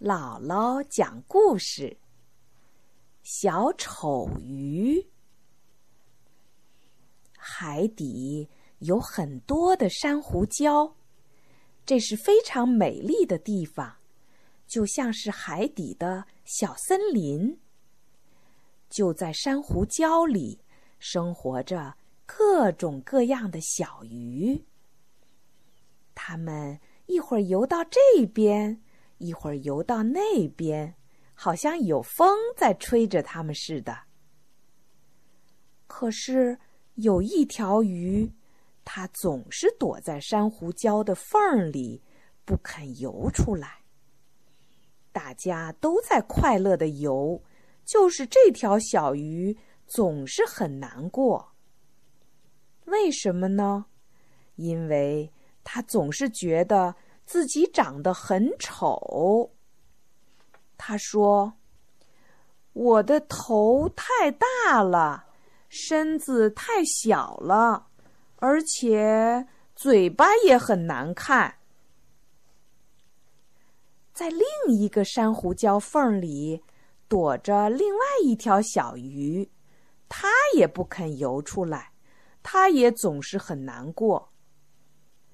姥姥讲故事：小丑鱼。海底有很多的珊瑚礁，这是非常美丽的地方，就像是海底的小森林。就在珊瑚礁里，生活着各种各样的小鱼。它们一会儿游到这边。一会儿游到那边，好像有风在吹着它们似的。可是有一条鱼，它总是躲在珊瑚礁的缝里，不肯游出来。大家都在快乐的游，就是这条小鱼总是很难过。为什么呢？因为它总是觉得。自己长得很丑，他说：“我的头太大了，身子太小了，而且嘴巴也很难看。”在另一个珊瑚礁缝里躲着另外一条小鱼，它也不肯游出来，它也总是很难过。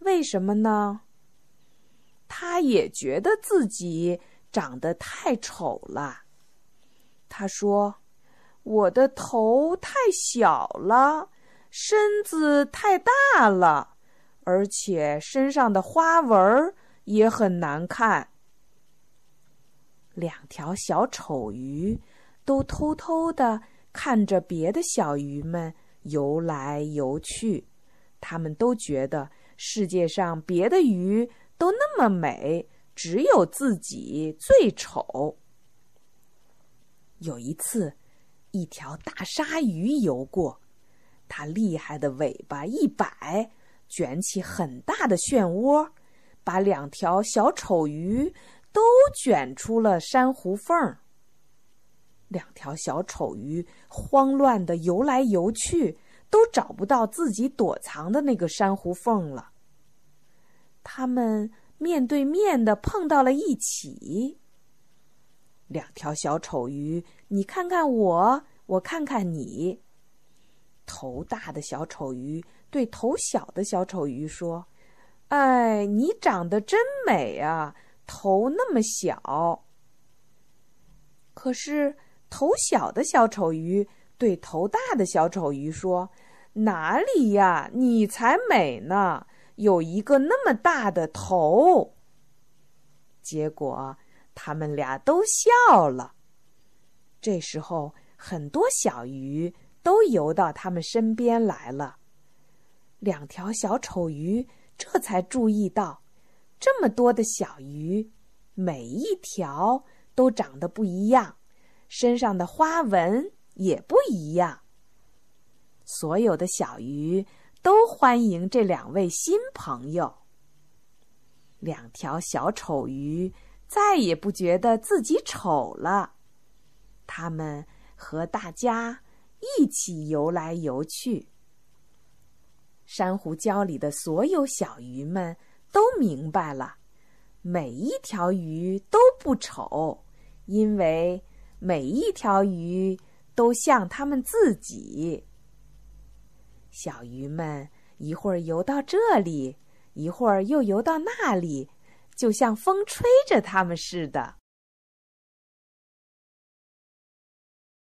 为什么呢？他也觉得自己长得太丑了。他说：“我的头太小了，身子太大了，而且身上的花纹也很难看。”两条小丑鱼都偷偷的看着别的小鱼们游来游去，他们都觉得世界上别的鱼。都那么美，只有自己最丑。有一次，一条大鲨鱼游过，它厉害的尾巴一摆，卷起很大的漩涡，把两条小丑鱼都卷出了珊瑚缝。两条小丑鱼慌乱的游来游去，都找不到自己躲藏的那个珊瑚缝了。他们面对面的碰到了一起。两条小丑鱼，你看看我，我看看你。头大的小丑鱼对头小的小丑鱼说：“哎，你长得真美啊，头那么小。”可是头小的小丑鱼对头大的小丑鱼说：“哪里呀，你才美呢。”有一个那么大的头，结果他们俩都笑了。这时候，很多小鱼都游到他们身边来了。两条小丑鱼这才注意到，这么多的小鱼，每一条都长得不一样，身上的花纹也不一样。所有的小鱼。都欢迎这两位新朋友。两条小丑鱼再也不觉得自己丑了，它们和大家一起游来游去。珊瑚礁里的所有小鱼们都明白了，每一条鱼都不丑，因为每一条鱼都像它们自己。小鱼们一会儿游到这里，一会儿又游到那里，就像风吹着它们似的。